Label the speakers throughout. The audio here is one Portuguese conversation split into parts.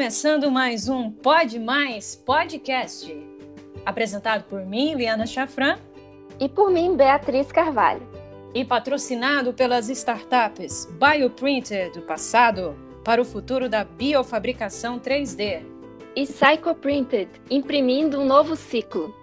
Speaker 1: começando mais um Pode Mais Podcast, apresentado por mim, Liana Chafran,
Speaker 2: e por mim, Beatriz Carvalho,
Speaker 1: e patrocinado pelas startups Bioprinter do passado para o futuro da biofabricação 3D
Speaker 2: e Psychoprinted, imprimindo um novo ciclo.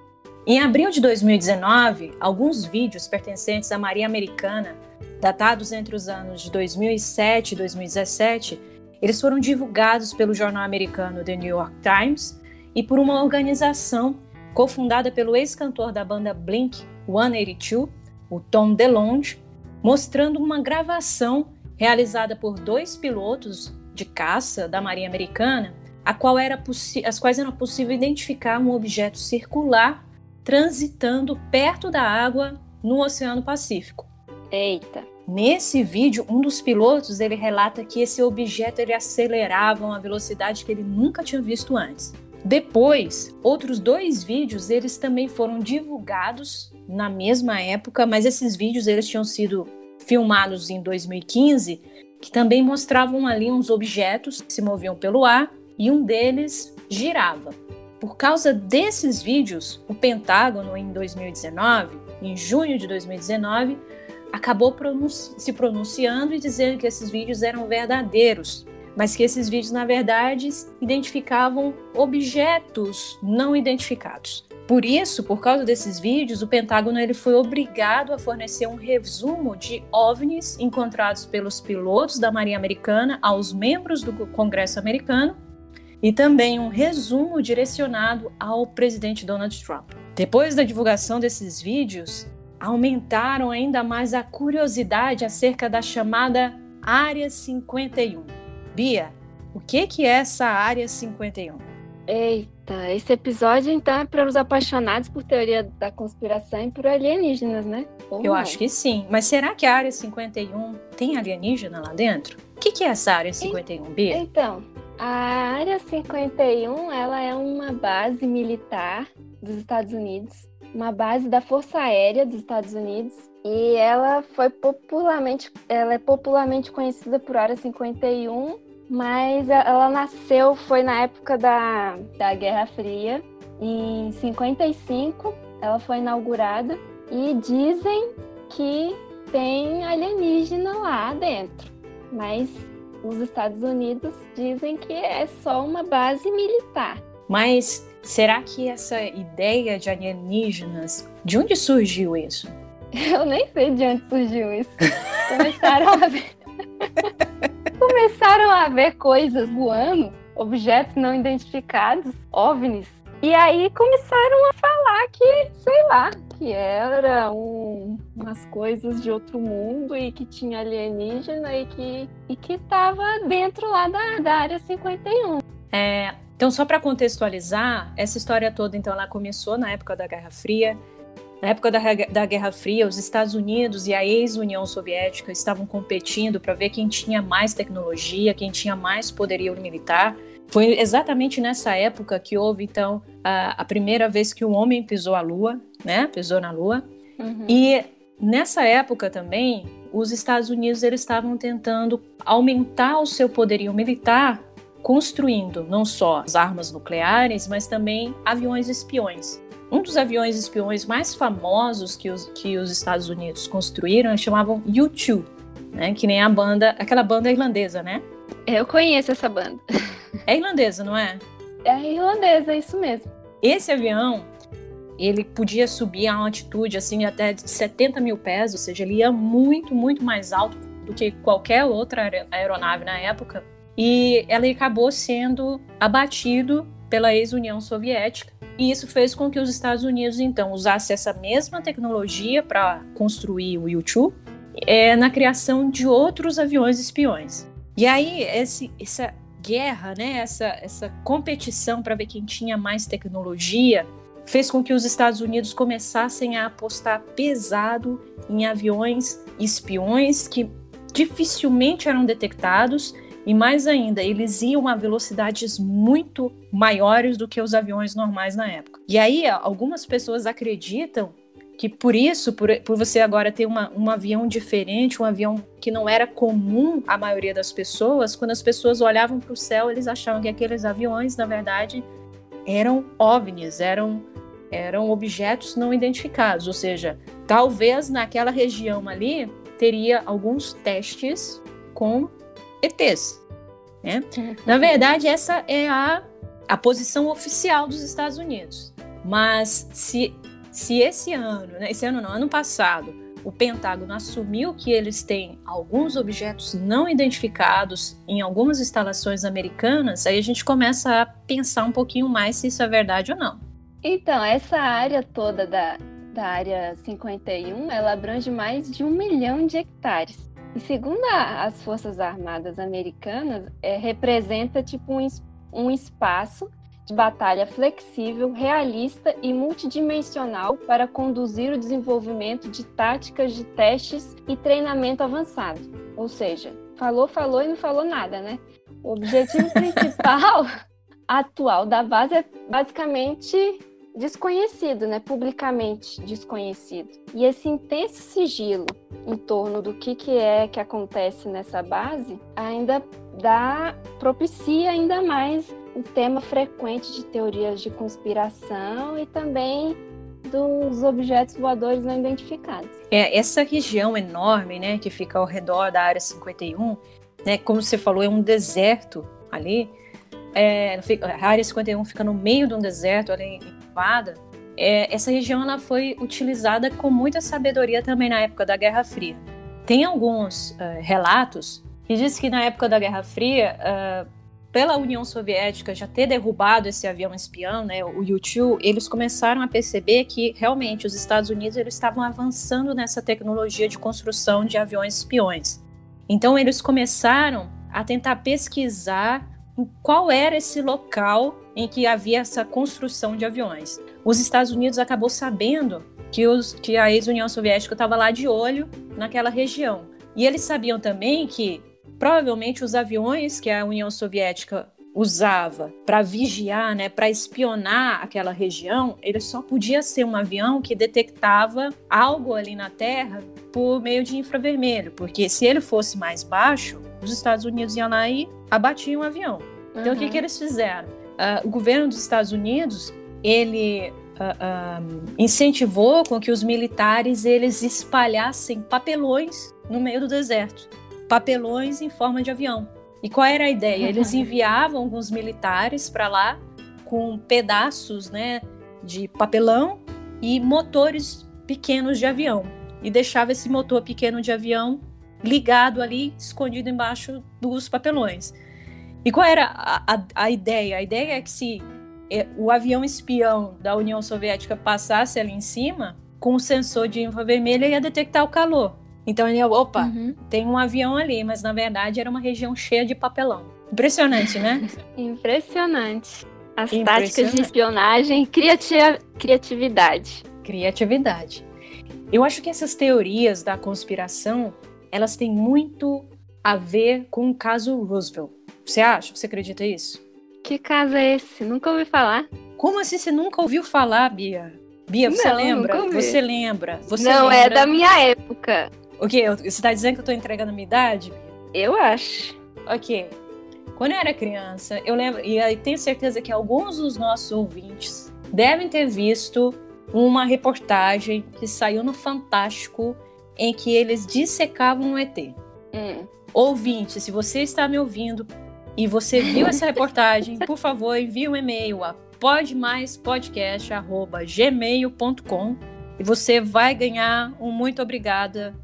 Speaker 1: Em abril de 2019, alguns vídeos pertencentes à Maria Americana, datados entre os anos de 2007 e 2017, eles foram divulgados pelo jornal americano The New York Times e por uma organização cofundada pelo ex-cantor da banda Blink 182, o Tom DeLonge, mostrando uma gravação realizada por dois pilotos de caça da Marinha Americana, a qual era as quais era possível identificar um objeto circular transitando perto da água no Oceano Pacífico.
Speaker 2: Eita!
Speaker 1: Nesse vídeo, um dos pilotos ele relata que esse objeto ele acelerava a uma velocidade que ele nunca tinha visto antes. Depois, outros dois vídeos eles também foram divulgados na mesma época, mas esses vídeos eles tinham sido filmados em 2015, que também mostravam ali uns objetos que se moviam pelo ar e um deles girava. Por causa desses vídeos, o Pentágono em 2019, em junho de 2019, acabou pronunci se pronunciando e dizendo que esses vídeos eram verdadeiros, mas que esses vídeos, na verdade, identificavam objetos não identificados. Por isso, por causa desses vídeos, o Pentágono ele foi obrigado a fornecer um resumo de OVNIs encontrados pelos pilotos da Marinha Americana aos membros do Congresso americano e também um resumo direcionado ao presidente Donald Trump. Depois da divulgação desses vídeos, aumentaram ainda mais a curiosidade acerca da chamada Área 51. Bia, o que, que é essa Área 51?
Speaker 2: Eita, esse episódio então é para os apaixonados por teoria da conspiração e por alienígenas, né?
Speaker 1: Ou Eu não? acho que sim. Mas será que a Área 51 tem alienígena lá dentro? O que, que é essa Área 51, Bia?
Speaker 2: Então, a Área 51 ela é uma base militar dos Estados Unidos uma base da Força Aérea dos Estados Unidos e ela foi popularmente, ela é popularmente conhecida por Área 51, mas ela nasceu foi na época da, da Guerra Fria. Em 55 ela foi inaugurada e dizem que tem alienígena lá dentro, mas os Estados Unidos dizem que é só uma base militar.
Speaker 1: Mas será que essa ideia de alienígenas, de onde surgiu isso?
Speaker 2: Eu nem sei de onde surgiu isso. Começaram a ver. Começaram a ver coisas voando, objetos não identificados, OVNIs. E aí começaram a falar que, sei lá, que era um, umas coisas de outro mundo e que tinha alienígena e que e que estava dentro lá da, da área 51.
Speaker 1: É, então, só para contextualizar, essa história toda, então, ela começou na época da Guerra Fria. Na época da, da Guerra Fria, os Estados Unidos e a ex-União Soviética estavam competindo para ver quem tinha mais tecnologia, quem tinha mais poderio militar. Foi exatamente nessa época que houve, então, a, a primeira vez que um homem pisou a Lua, né? Pisou na Lua. Uhum. E nessa época também, os Estados Unidos eles estavam tentando aumentar o seu poderio militar construindo não só as armas nucleares, mas também aviões espiões. Um dos aviões espiões mais famosos que os, que os Estados Unidos construíram chamavam U-2, né? Que nem a banda, aquela banda irlandesa, né?
Speaker 2: Eu conheço essa banda.
Speaker 1: É irlandesa, não é?
Speaker 2: É irlandesa, é isso mesmo.
Speaker 1: Esse avião, ele podia subir a uma altitude assim até de 70 mil pés, ou seja, ele ia muito, muito mais alto do que qualquer outra aeronave na época e ele acabou sendo abatido pela ex-União Soviética. E isso fez com que os Estados Unidos, então, usassem essa mesma tecnologia para construir o U-2 é, na criação de outros aviões espiões. E aí, esse, essa guerra, né, essa, essa competição para ver quem tinha mais tecnologia, fez com que os Estados Unidos começassem a apostar pesado em aviões espiões que dificilmente eram detectados e mais ainda, eles iam a velocidades muito maiores do que os aviões normais na época. E aí, algumas pessoas acreditam que por isso, por, por você agora ter uma, um avião diferente, um avião que não era comum à maioria das pessoas, quando as pessoas olhavam para o céu, eles achavam que aqueles aviões, na verdade, eram OVNIs, eram, eram objetos não identificados, ou seja, talvez naquela região ali teria alguns testes com ETs. Né? Na verdade, essa é a, a posição oficial dos Estados Unidos. Mas se se esse ano, né, esse ano não, ano passado, o Pentágono assumiu que eles têm alguns objetos não identificados em algumas instalações americanas, aí a gente começa a pensar um pouquinho mais se isso é verdade ou não.
Speaker 2: Então, essa área toda da, da área 51, ela abrange mais de um milhão de hectares. E segundo a, as Forças Armadas Americanas, é, representa tipo um, um espaço de batalha flexível, realista e multidimensional para conduzir o desenvolvimento de táticas de testes e treinamento avançado. Ou seja, falou, falou e não falou nada, né? O objetivo principal atual da base é basicamente desconhecido, né? Publicamente desconhecido. E esse intenso sigilo em torno do que, que é que acontece nessa base ainda dá propicia ainda mais o tema frequente de teorias de conspiração e também dos objetos voadores não identificados.
Speaker 1: É, essa região enorme, né, que fica ao redor da área 51, né, como você falou, é um deserto ali. É, a área 51 fica no meio de um deserto ali É, essa região ela foi utilizada com muita sabedoria também na época da Guerra Fria. Tem alguns uh, relatos que diz que na época da Guerra Fria uh, pela União Soviética já ter derrubado esse avião espião, né, o U-2, eles começaram a perceber que realmente os Estados Unidos eles estavam avançando nessa tecnologia de construção de aviões espiões. Então eles começaram a tentar pesquisar qual era esse local em que havia essa construção de aviões. Os Estados Unidos acabou sabendo que, os, que a ex-União Soviética estava lá de olho naquela região. E eles sabiam também que Provavelmente os aviões que a União Soviética usava para vigiar, né, para espionar aquela região, ele só podia ser um avião que detectava algo ali na Terra por meio de infravermelho, porque se ele fosse mais baixo, os Estados Unidos iam lá e abatiam o avião. Então uhum. o que, que eles fizeram? Uh, o governo dos Estados Unidos ele uh, uh, incentivou com que os militares eles espalhassem papelões no meio do deserto papelões em forma de avião. E qual era a ideia? Eles enviavam alguns militares para lá com pedaços né, de papelão e motores pequenos de avião. E deixava esse motor pequeno de avião ligado ali, escondido embaixo dos papelões. E qual era a, a, a ideia? A ideia é que se é, o avião espião da União Soviética passasse ali em cima, com o sensor de infravermelho ia detectar o calor. Então ele, opa, uhum. tem um avião ali, mas na verdade era uma região cheia de papelão. Impressionante, né?
Speaker 2: Impressionante. As Impressionante. táticas de espionagem, criativa, criatividade.
Speaker 1: Criatividade. Eu acho que essas teorias da conspiração, elas têm muito a ver com o caso Roosevelt. Você acha? Você acredita isso?
Speaker 2: Que caso é esse? Nunca ouvi falar.
Speaker 1: Como assim você nunca ouviu falar, Bia? Bia, você
Speaker 2: não,
Speaker 1: lembra? Você lembra? Você
Speaker 2: não,
Speaker 1: é
Speaker 2: lembra? é da minha época.
Speaker 1: O quê? Você tá dizendo que eu tô entregando a minha idade?
Speaker 2: Eu acho.
Speaker 1: Ok. Quando eu era criança, eu lembro, e eu tenho certeza que alguns dos nossos ouvintes devem ter visto uma reportagem que saiu no Fantástico em que eles dissecavam um ET. Hum. Ouvinte, se você está me ouvindo e você viu essa reportagem, por favor, envie um e-mail a podmaispodcast.gmail.com e você vai ganhar um muito obrigada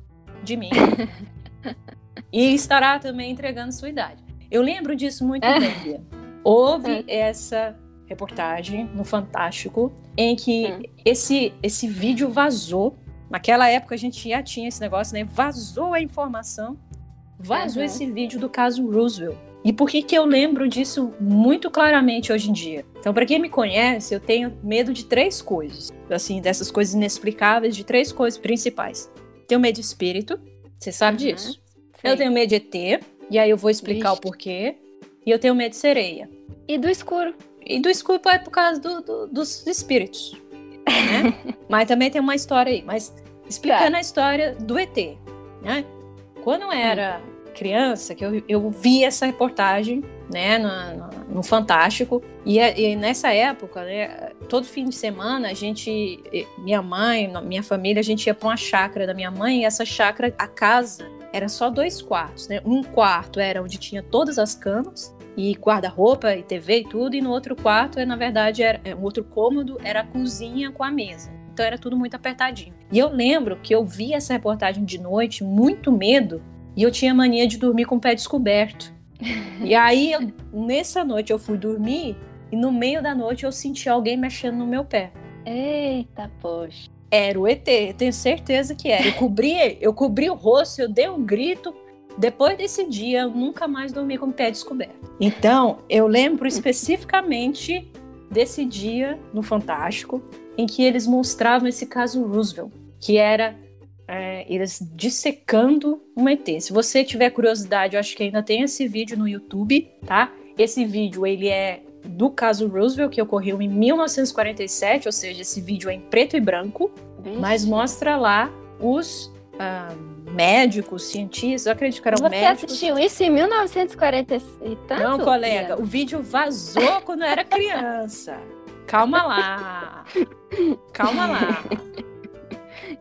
Speaker 1: de mim. e estará também entregando sua idade. Eu lembro disso muito é. bem, Bia. Houve é. essa reportagem no Fantástico em que hum. esse, esse vídeo vazou. Naquela época a gente já tinha esse negócio, né? Vazou a informação, vazou uhum. esse vídeo do caso Roosevelt. E por que, que eu lembro disso muito claramente hoje em dia? Então, para quem me conhece, eu tenho medo de três coisas, assim, dessas coisas inexplicáveis, de três coisas principais tenho medo de espírito, você sabe uhum, disso. Sei. Eu tenho medo de ET, e aí eu vou explicar o porquê. E eu tenho medo de sereia.
Speaker 2: E do escuro.
Speaker 1: E do escuro é por causa do, do, dos espíritos. Né? mas também tem uma história aí. Mas explicando tá. a história do ET. Né? Quando era criança, que eu, eu vi essa reportagem né, no, no, Fantástico, e, e, nessa época, né, todo fim de semana, a gente, minha mãe, minha família, a gente ia para uma chácara da minha mãe, e essa chácara, a casa, era só dois quartos, né? Um quarto era onde tinha todas as camas, e guarda-roupa e TV e tudo, e no outro quarto, na verdade, era um outro cômodo, era a cozinha com a mesa. Então era tudo muito apertadinho. E eu lembro que eu vi essa reportagem de noite, muito medo, e eu tinha mania de dormir com o pé descoberto. E aí, eu, nessa noite, eu fui dormir e no meio da noite eu senti alguém mexendo no meu pé.
Speaker 2: Eita, poxa.
Speaker 1: Era o ET, tenho certeza que era. Eu cobri, eu cobri o rosto, eu dei um grito. Depois desse dia, eu nunca mais dormi com o pé descoberto. Então, eu lembro especificamente desse dia no Fantástico, em que eles mostravam esse caso Roosevelt, que era é, eles dissecando um ET. Se você tiver curiosidade, eu acho que ainda tem esse vídeo no YouTube, tá? Esse vídeo ele é do caso Roosevelt que ocorreu em 1947, ou seja, esse vídeo é em preto e branco, Vixe. mas mostra lá os uh, médicos, cientistas, eu acredito que eram
Speaker 2: Você
Speaker 1: médicos.
Speaker 2: Você assistiu isso em 1940 e tanto?
Speaker 1: Não, colega, o vídeo vazou quando eu era criança. Calma lá. Calma lá.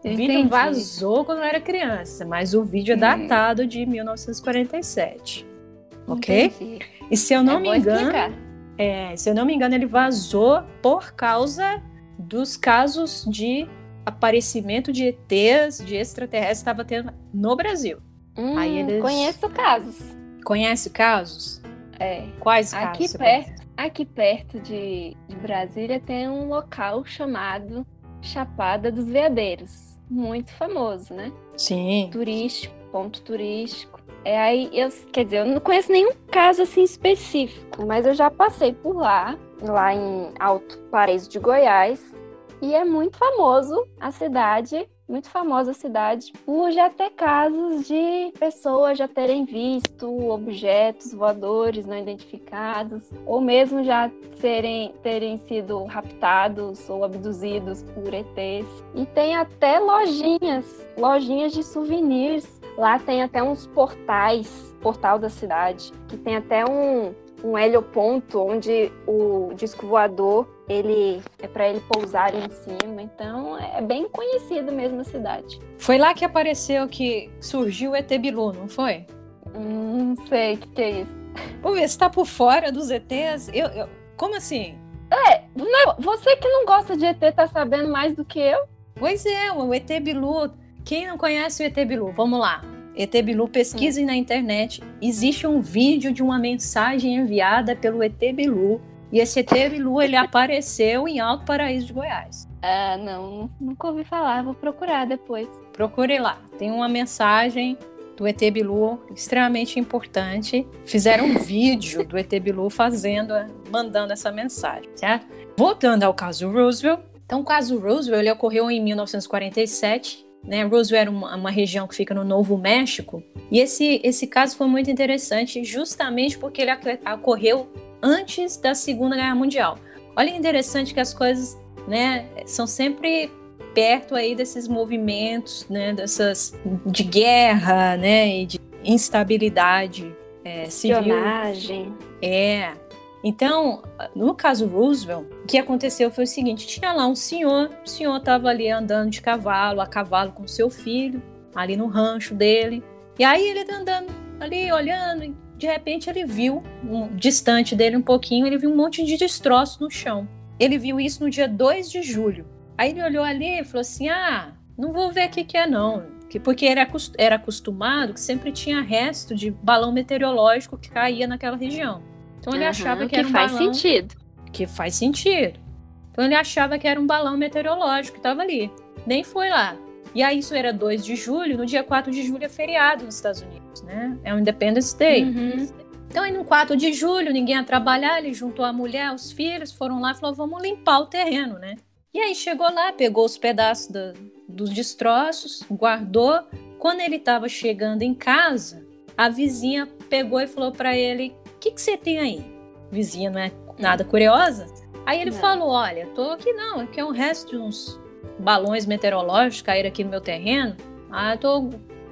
Speaker 1: O vídeo vazou quando eu era criança, mas o vídeo é hum. datado de 1947. Ok? Entendi. E se eu não é me engano. É, se eu não me engano, ele vazou por causa dos casos de aparecimento de ETs, de extraterrestres, estava tendo no Brasil.
Speaker 2: Hum, Aí eles... Conheço casos.
Speaker 1: Conhece casos?
Speaker 2: É.
Speaker 1: Quais
Speaker 2: aqui
Speaker 1: casos?
Speaker 2: Perto, aqui perto de, de Brasília tem um local chamado Chapada dos Veadeiros. Muito famoso, né?
Speaker 1: Sim.
Speaker 2: Turístico, ponto turístico. É aí, eu, quer dizer, eu não conheço nenhum caso assim específico, mas eu já passei por lá, lá em Alto Paraíso de Goiás, e é muito famoso a cidade muito famosa cidade por já ter casos de pessoas já terem visto objetos voadores não identificados, ou mesmo já serem, terem sido raptados ou abduzidos por ETs. E tem até lojinhas, lojinhas de souvenirs. Lá tem até uns portais, portal da cidade, que tem até um, um helioponto onde o disco voador ele é para ele pousar em cima. Então é bem conhecido mesmo a cidade.
Speaker 1: Foi lá que apareceu que surgiu o ET Bilu, não foi?
Speaker 2: Hum, não sei o que, que, é isso.
Speaker 1: Pô, você tá por fora dos ETs? Eu, eu, como assim?
Speaker 2: É, não, você que não gosta de ET tá sabendo mais do que eu?
Speaker 1: Pois é, o ET Bilu. Quem não conhece o ET Bilu? Vamos lá. ET Bilu, pesquisem hum. na internet. Existe um vídeo de uma mensagem enviada pelo ET Bilu. E esse ET Bilu, ele apareceu em Alto Paraíso de Goiás.
Speaker 2: Ah, não, nunca ouvi falar. Vou procurar depois.
Speaker 1: Procure lá. Tem uma mensagem do ET Bilu extremamente importante. Fizeram um vídeo do ET Bilu fazendo, mandando essa mensagem, certo? Voltando ao caso Roosevelt. Então, o caso Roosevelt ele ocorreu em 1947 né? Roswell é uma, uma, região que fica no Novo México. E esse, esse caso foi muito interessante justamente porque ele ocorreu antes da Segunda Guerra Mundial. Olha que interessante que as coisas né, são sempre perto aí desses movimentos, né, dessas de guerra, né, e de instabilidade é, civil. É, então, no caso Roosevelt, o que aconteceu foi o seguinte: tinha lá um senhor, o senhor estava ali andando de cavalo, a cavalo com seu filho, ali no rancho dele. E aí ele tá andando ali, olhando, e de repente ele viu, um, distante dele um pouquinho, ele viu um monte de destroço no chão. Ele viu isso no dia 2 de julho. Aí ele olhou ali e falou assim: Ah, não vou ver o que, que é não. Porque era, era acostumado que sempre tinha resto de balão meteorológico que caía naquela região. Então ele uhum, achava que, que era um
Speaker 2: faz
Speaker 1: balão.
Speaker 2: sentido.
Speaker 1: Que faz sentido. Então ele achava que era um balão meteorológico que estava ali. Nem foi lá. E aí isso era 2 de julho, no dia 4 de julho é feriado nos Estados Unidos, né? É o Independence Day.
Speaker 2: Uhum.
Speaker 1: Então aí no 4 de julho, ninguém ia trabalhar, ele juntou a mulher, os filhos, foram lá e falou, vamos limpar o terreno, né? E aí chegou lá, pegou os pedaços do, dos destroços, guardou. Quando ele estava chegando em casa, a vizinha pegou e falou para ele: que, que você tem aí? Vizinha não é nada curiosa. Aí ele
Speaker 2: Não.
Speaker 1: falou: Olha, tô aqui não, aqui é um resto de uns balões meteorológicos caíram aqui no meu terreno. Ah, eu tô.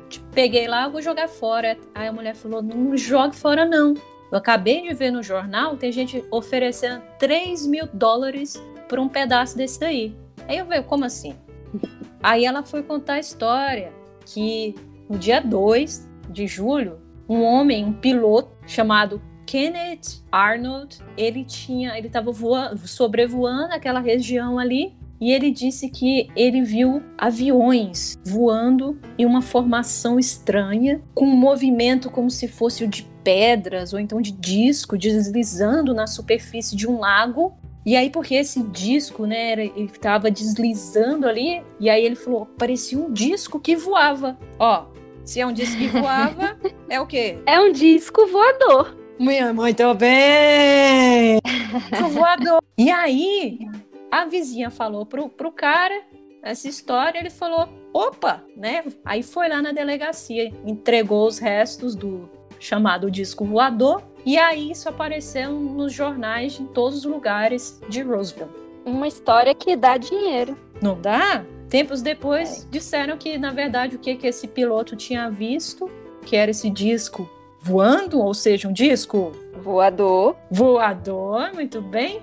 Speaker 1: te Peguei lá, vou jogar fora. Aí a mulher falou: Não jogue fora, não. Eu acabei de ver no jornal, tem gente oferecendo 3 mil dólares por um pedaço desse daí. Aí eu vejo, como assim? Aí ela foi contar a história que no dia 2 de julho, um homem, um piloto chamado Kenneth Arnold, ele tinha, ele estava sobrevoando aquela região ali e ele disse que ele viu aviões voando em uma formação estranha, com um movimento como se fosse o de pedras ou então de disco deslizando na superfície de um lago. E aí, porque esse disco, né, era- ele estava deslizando ali, e aí ele falou: parecia um disco que voava. Ó, se é um disco que voava, é o quê?
Speaker 2: É um disco voador.
Speaker 1: Muito, muito bem! Disco voador. E aí, a vizinha falou pro, pro cara essa história, ele falou: opa, né? Aí foi lá na delegacia, entregou os restos do chamado disco voador, e aí isso apareceu nos jornais em todos os lugares de Roseville.
Speaker 2: Uma história que dá dinheiro.
Speaker 1: Não dá? Tempos depois disseram que, na verdade, o que, que esse piloto tinha visto, que era esse disco voando, ou seja, um disco
Speaker 2: Voador.
Speaker 1: voador, muito bem.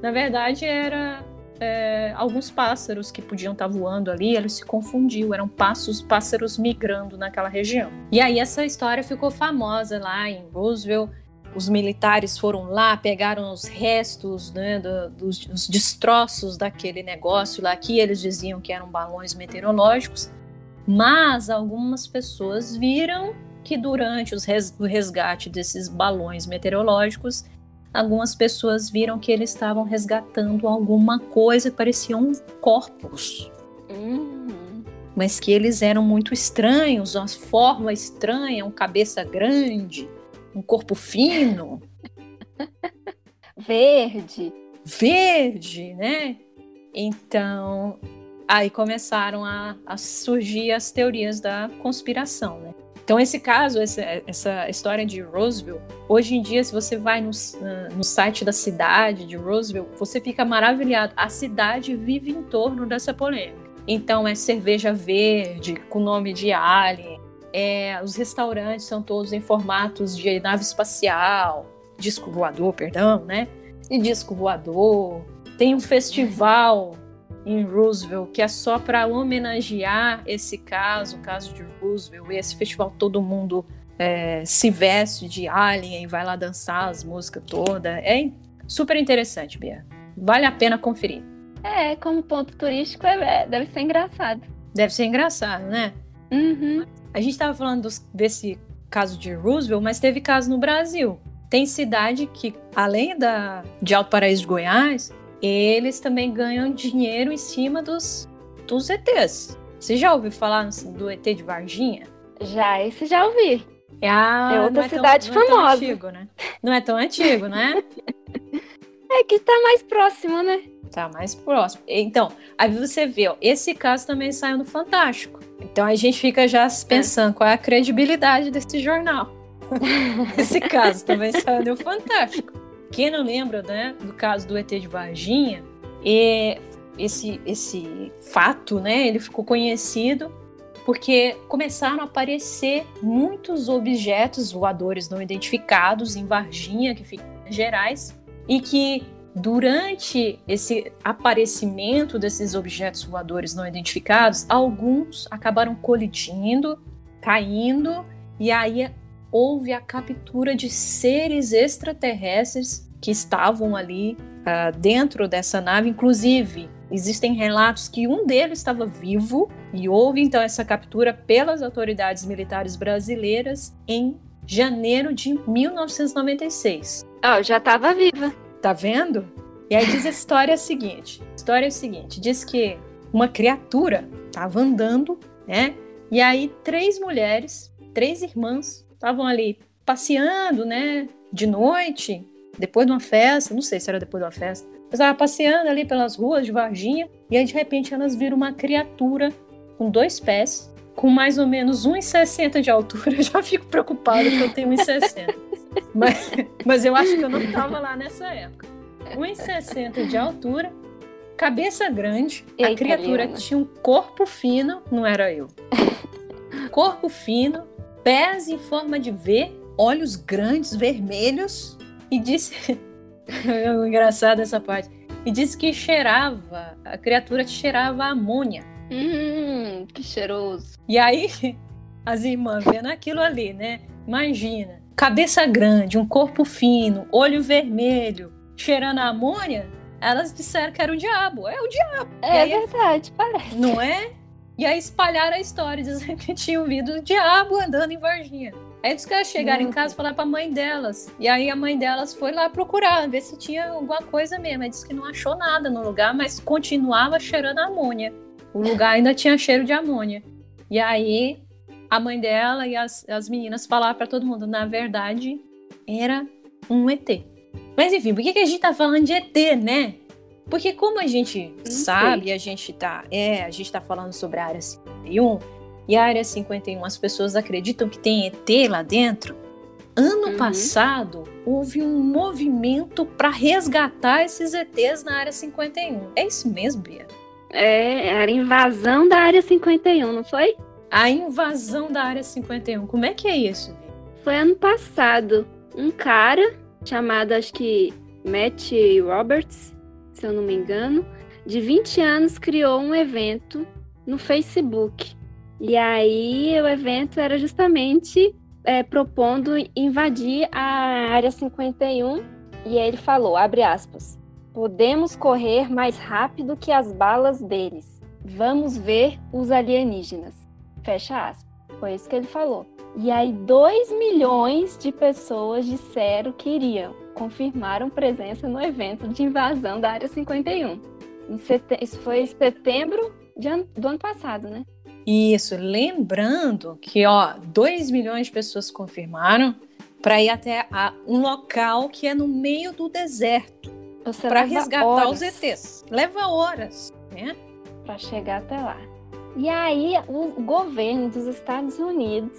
Speaker 1: Na verdade, era é, alguns pássaros que podiam estar voando ali, ele se confundiu, eram passos, pássaros migrando naquela região. E aí essa história ficou famosa lá em Roosevelt. Os militares foram lá, pegaram os restos, né, do- dos, dos destroços daquele negócio lá, que eles diziam que eram balões meteorológicos, mas algumas pessoas viram que durante res- o resgate desses balões meteorológicos, algumas pessoas viram que eles estavam resgatando alguma coisa, pareciam corpos,
Speaker 2: Hum.
Speaker 1: mas que eles eram muito estranhos, uma forma estranha, um cabeça grande, um corpo fino,
Speaker 2: Verde.
Speaker 1: verde, né? Então, aí começaram a, a surgir as teorias da conspiração, né? Então, esse caso, essa, essa história de Roseville, hoje em dia, se você vai no, no site da cidade de Roseville, você fica maravilhado. A cidade vive em torno dessa polêmica. Então, é cerveja verde, com nome de alien, é, os restaurantes são todos em formatos de nave espacial, disco voador, perdão, né? E disco voador. Tem um festival em Roosevelt que é só para homenagear esse caso, o caso de Roosevelt. E esse festival todo mundo é, se veste de alien e vai lá dançar as músicas todas. É super interessante, Bia. Vale a pena conferir.
Speaker 2: É, como ponto turístico, é- é- deve ser engraçado.
Speaker 1: Deve ser engraçado, né?
Speaker 2: Uhum.
Speaker 1: A gente estava falando dos- desse caso de Roosevelt, mas teve caso no Brasil. Tem cidade que, além da, de Alto Paraíso de Goiás, eles também ganham dinheiro em cima dos, dos ETs. Você já ouviu falar do ET de Varginha?
Speaker 2: Já, esse já ouvi.
Speaker 1: É, a-
Speaker 2: É outra
Speaker 1: não tão-
Speaker 2: cidade
Speaker 1: não é tão
Speaker 2: famosa.
Speaker 1: antigo, né? Não é tão antigo, né?
Speaker 2: É que tá mais próximo, né?
Speaker 1: Tá mais próximo. Então, aí você vê, ó, esse caso também saiu no Fantástico. Então a gente fica já pensando qual é a credibilidade desse jornal. esse caso também saiu no Fantástico. Quem não lembra, né, do caso do ET de Varginha, é, esse, esse fato, né, ele ficou conhecido porque começaram a aparecer muitos objetos voadores não identificados em Varginha, que fica em Minas Gerais, e que durante esse aparecimento desses objetos voadores não identificados, alguns acabaram colidindo, caindo, e aí houve a captura de seres extraterrestres que estavam ali ah, dentro dessa nave. Inclusive, existem relatos que um deles estava vivo, e houve então essa captura pelas autoridades militares brasileiras em janeiro de 1996.
Speaker 2: Ó, eu já tava viva.
Speaker 1: Tá vendo? E aí diz a história seguinte. A história é a seguinte, diz que uma criatura estava andando, né? E aí três mulheres, três irmãs, estavam ali passeando, né? De noite, depois de uma festa, não sei se era depois de uma festa. Mas estavam passeando ali pelas ruas de Varginha e aí de repente elas viram uma criatura com dois pés, com mais ou menos 1,60 de altura. Eu já fico preocupada porque eu tenho 1,60. Mas, mas eu acho que eu não estava lá nessa época. 1,60 de altura, cabeça grande, a criatura que tinha um corpo fino, não era eu. corpo fino, pés em forma de V, olhos grandes, vermelhos, e disse. engraçado essa parte. E disse que cheirava, a criatura cheirava a amônia.
Speaker 2: Hum, que cheiroso.
Speaker 1: E aí, as irmãs vendo aquilo ali, né? Imagina, cabeça grande, um corpo fino, olho vermelho, cheirando a amônia, elas disseram que era o diabo. É o diabo,
Speaker 2: É
Speaker 1: aí-
Speaker 2: verdade, parece.
Speaker 1: não é? E aí espalharam a história, dizendo que tinham visto o diabo andando em Varginha. Aí que elas chegaram em casa e falaram pra mãe delas. E aí a mãe delas foi lá procurar, ver se tinha alguma coisa mesmo. Aí disse que não achou nada no lugar, mas continuava cheirando amônia. O lugar ainda tinha cheiro de amônia. E aí a mãe dela e as, as meninas falaram pra todo mundo, na verdade, era um ET. Mas enfim, por que, que a gente tá falando de ET, né? Porque como a gente
Speaker 2: Não
Speaker 1: sabe, a gente tá, é, a gente tá falando sobre a área 51, e a área 51 as pessoas acreditam que tem ET lá dentro. Ano
Speaker 2: Uhum.
Speaker 1: passado houve um movimento para resgatar esses ETs na área 51. É isso mesmo, Bia?
Speaker 2: É, era invasão da área 51, não foi?
Speaker 1: A invasão da área 51. Como é que é isso?
Speaker 2: Foi ano passado. Um cara chamado, acho que Matt Roberts, se eu não me engano, de 20 anos, criou um evento no Facebook. E aí o evento era justamente é, propondo invadir a área 51. E ele falou, abre aspas, podemos correr mais rápido que as balas deles. Vamos ver os alienígenas. Fecha aspas. Foi isso que ele falou. E aí, 2 milhões de pessoas disseram que iriam, confirmaram presença no evento de invasão da Área 51. Em sete- Isso foi em setembro ano- do ano passado, né?
Speaker 1: Isso, lembrando que, ó, 2 milhões de pessoas confirmaram para ir até a- um local que é no meio do deserto para resgatar
Speaker 2: horas
Speaker 1: os ETs. Leva horas, né?
Speaker 2: para chegar até lá. E aí, o governo dos Estados Unidos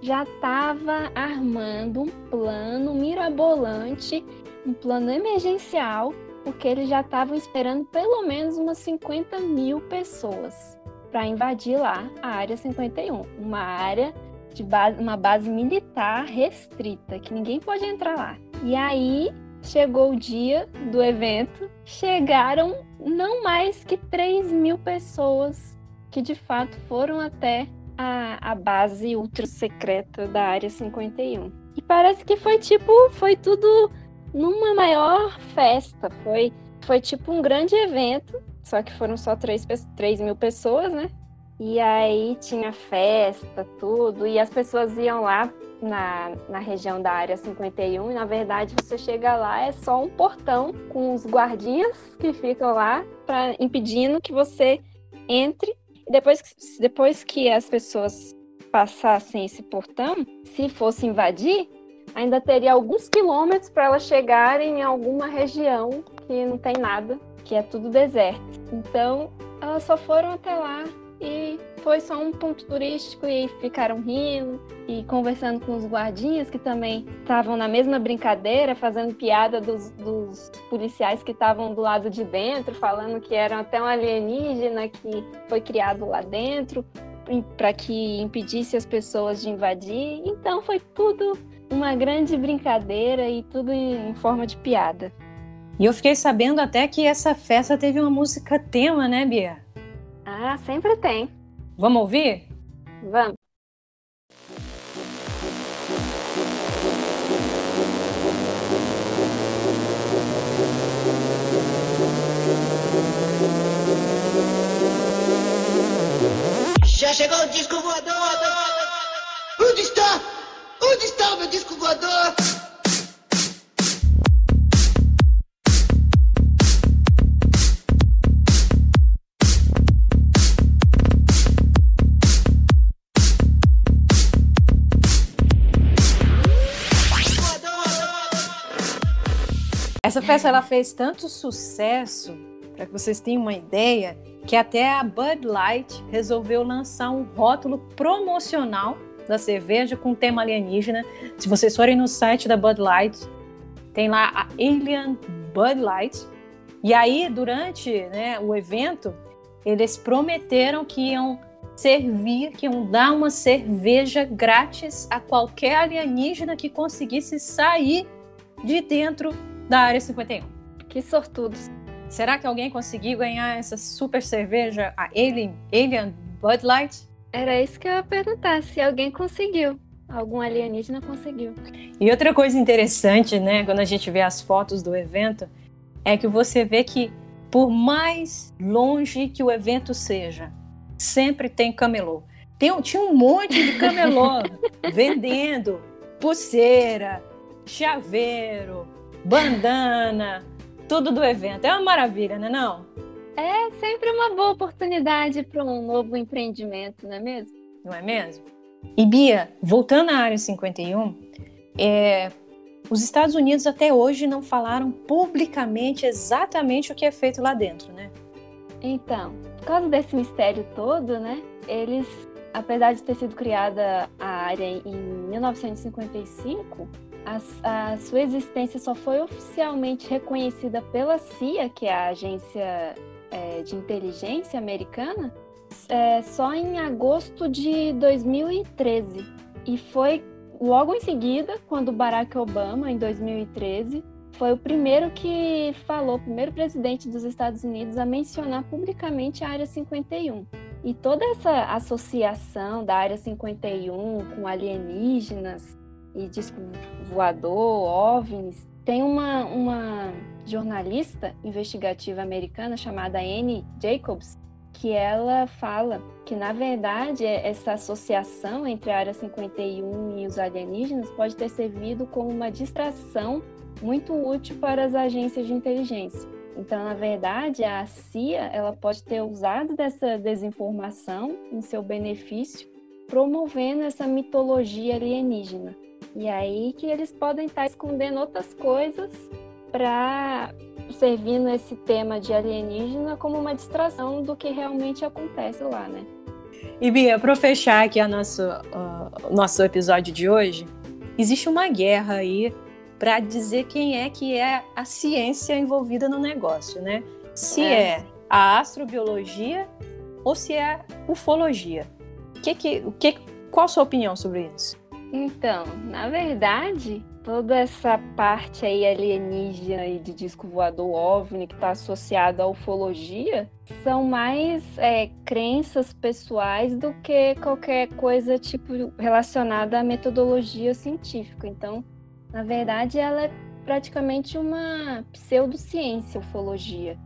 Speaker 2: já estava armando um plano mirabolante, um plano emergencial, porque eles já estavam esperando pelo menos umas 50 mil pessoas para invadir lá a área 51, uma área de base, uma base militar restrita, que ninguém pode entrar lá. E aí chegou o dia do evento, chegaram não mais que 3 mil pessoas que de fato foram até a, a base ultra secreta da área 51. E parece que foi tipo, foi tudo numa maior festa. Foi, foi tipo um grande evento, só que foram só 3, 3 mil pessoas, né? E aí tinha festa, tudo, e as pessoas iam lá na, na região da área 51, e na verdade você chega lá, é só um portão com os guardinhas que ficam lá para impedindo que você entre. Depois, que- depois que as pessoas passassem esse portão, se fosse invadir, ainda teria alguns quilômetros para elas chegarem em alguma região que não tem nada, que é tudo deserto. Então, elas só foram até lá e foi só um ponto turístico e ficaram rindo e conversando com os guardinhas que também estavam na mesma brincadeira, fazendo piada dos, dos policiais que estavam do lado de dentro, falando que eram até um alienígena que foi criado lá dentro para que impedisse as pessoas de invadir. Então foi tudo uma grande brincadeira e tudo em forma de piada.
Speaker 1: E eu fiquei sabendo até que essa festa teve uma música tema, né, Bia?
Speaker 2: Ah, sempre tem.
Speaker 1: Vamos ouvir?
Speaker 2: Vamos.
Speaker 3: Já chegou o disco voador! Onde está? Onde está o meu disco voador?
Speaker 1: Festa ela fez tanto sucesso, para que vocês tenham uma ideia, que até a Bud Light resolveu lançar um rótulo promocional da cerveja com tema alienígena. Se vocês forem no site da Bud Light, tem lá a Alien Bud Light. E aí, durante né, o evento, eles prometeram que iam servir, que iam dar uma cerveja grátis a qualquer alienígena que conseguisse sair de dentro da Área 51.
Speaker 2: Que sortudos.
Speaker 1: Será que alguém conseguiu ganhar essa super cerveja, a Alien, Alien Bud Light?
Speaker 2: Era isso que eu ia perguntar, se alguém conseguiu. Algum alienígena conseguiu.
Speaker 1: E outra coisa interessante, né, quando a gente vê as fotos do evento, é que você vê que por mais longe que o evento seja, sempre tem camelô. Tem, tinha um monte de camelô vendendo pulseira, chaveiro, bandana, tudo do evento. É uma maravilha, né não?
Speaker 2: É sempre uma boa oportunidade para um novo empreendimento, não é mesmo?
Speaker 1: Não é mesmo? E Bia, voltando à área 51, é, os Estados Unidos até hoje não falaram publicamente exatamente o que é feito lá dentro, né?
Speaker 2: Então, por causa desse mistério todo, né? Eles, apesar de ter sido criada a área em 1955, a, a, sua existência só foi oficialmente reconhecida pela CIA, que é a agência é, de inteligência americana, é, só em agosto de 2013. E foi logo em seguida, quando Barack Obama, em 2013, foi o primeiro que falou, o primeiro presidente dos Estados Unidos a mencionar publicamente a Área 51. E toda essa associação da Área 51 com alienígenas e disco voador, OVNIs, tem uma, uma jornalista investigativa americana chamada Anne Jacobs, que ela fala que, na verdade, essa associação entre a Área 51 e os alienígenas pode ter servido como uma distração muito útil para as agências de inteligência. Então, na verdade, a CIA ela pode ter usado dessa desinformação em seu benefício, promovendo essa mitologia alienígena. E aí que eles podem estar escondendo outras coisas para servindo esse tema de alienígena como uma distração do que realmente acontece lá, né?
Speaker 1: E Bia, para fechar aqui o nosso, uh, nosso episódio de hoje, existe uma guerra aí para dizer quem é que é a ciência envolvida no negócio, né? Se é, é a astrobiologia ou se é a ufologia. Que que, que, qual a sua opinião sobre isso?
Speaker 2: Então, na verdade, toda essa parte aí alienígena e de disco voador OVNI que está associado à ufologia são mais é, crenças pessoais do que qualquer coisa tipo relacionada à metodologia científica. Então, na verdade, ela é praticamente uma pseudociência, ufologia.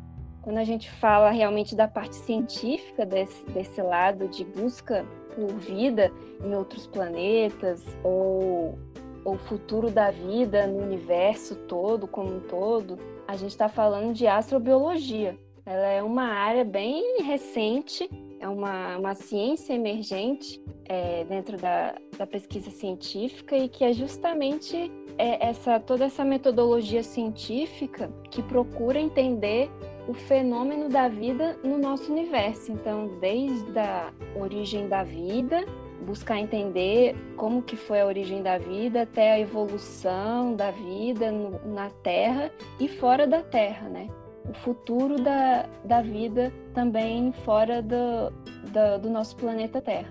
Speaker 2: Quando a gente fala realmente da parte científica desse, desse lado de busca por vida em outros planetas ou o futuro da vida no universo todo como um todo, a gente está falando de astrobiologia. Ela é uma área bem recente, é uma, uma ciência emergente é, dentro da, da pesquisa científica e que é justamente é essa toda essa metodologia científica que procura entender o fenômeno da vida no nosso universo. Então, desde a origem da vida, buscar entender como que foi a origem da vida até a evolução da vida no, na Terra e fora da Terra, né? O futuro da, da vida também fora do, do, do nosso planeta Terra.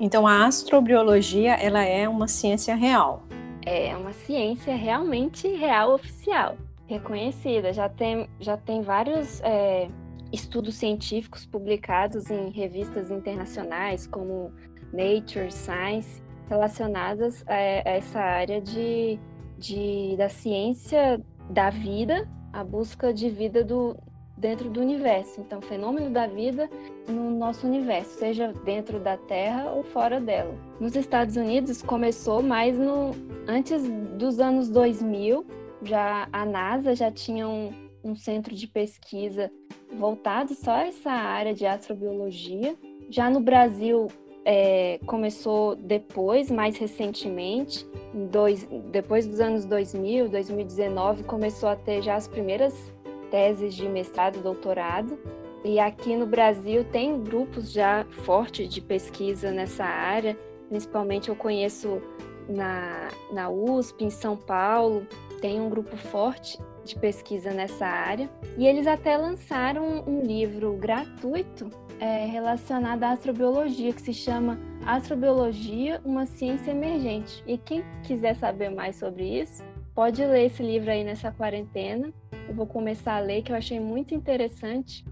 Speaker 1: Então, a astrobiologia ela é uma ciência real.
Speaker 2: É uma ciência realmente real oficial reconhecida. Já tem, já tem vários é, estudos científicos publicados em revistas internacionais, como Nature, Science, relacionadas a, a essa área de, de, da ciência da vida, a busca de vida do, dentro do universo. Então, fenômeno da vida no nosso universo, seja dentro da Terra ou fora dela. Nos Estados Unidos começou mais no antes dos anos 2000, já a NASA já tinha um, um centro de pesquisa voltado só a essa área de astrobiologia. Já no Brasil é, começou depois, mais recentemente, dois, depois dos anos 2000, 2019, começou a ter já as primeiras teses de mestrado e doutorado. E aqui no Brasil tem grupos já fortes de pesquisa nessa área, principalmente eu conheço na, na USP, em São Paulo, tem um grupo forte de pesquisa nessa área e eles até lançaram um livro gratuito é, relacionado à astrobiologia que se chama Astrobiologia, uma ciência emergente. E quem quiser saber mais sobre isso, pode ler esse livro aí nessa quarentena. Eu vou começar a ler, que eu achei muito interessante.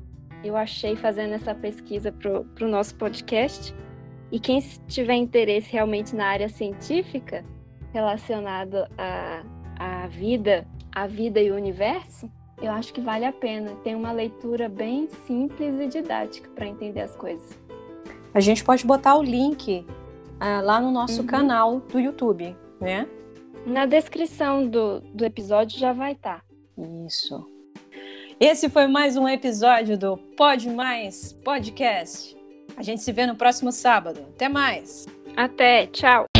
Speaker 2: Eu achei fazendo essa pesquisa para o nosso podcast. E quem tiver interesse realmente na área científica relacionado à, à vida, à vida e o universo, eu acho que vale a pena. Tem uma leitura bem simples e didática para entender as coisas.
Speaker 1: A gente pode botar o link uh, lá no nosso uhum. canal do YouTube, né?
Speaker 2: Na descrição do, do episódio já vai estar. Tá.
Speaker 1: Isso. Esse foi mais um episódio do Pode Mais Podcast. A gente se vê no próximo sábado. Até mais.
Speaker 2: Até. Tchau.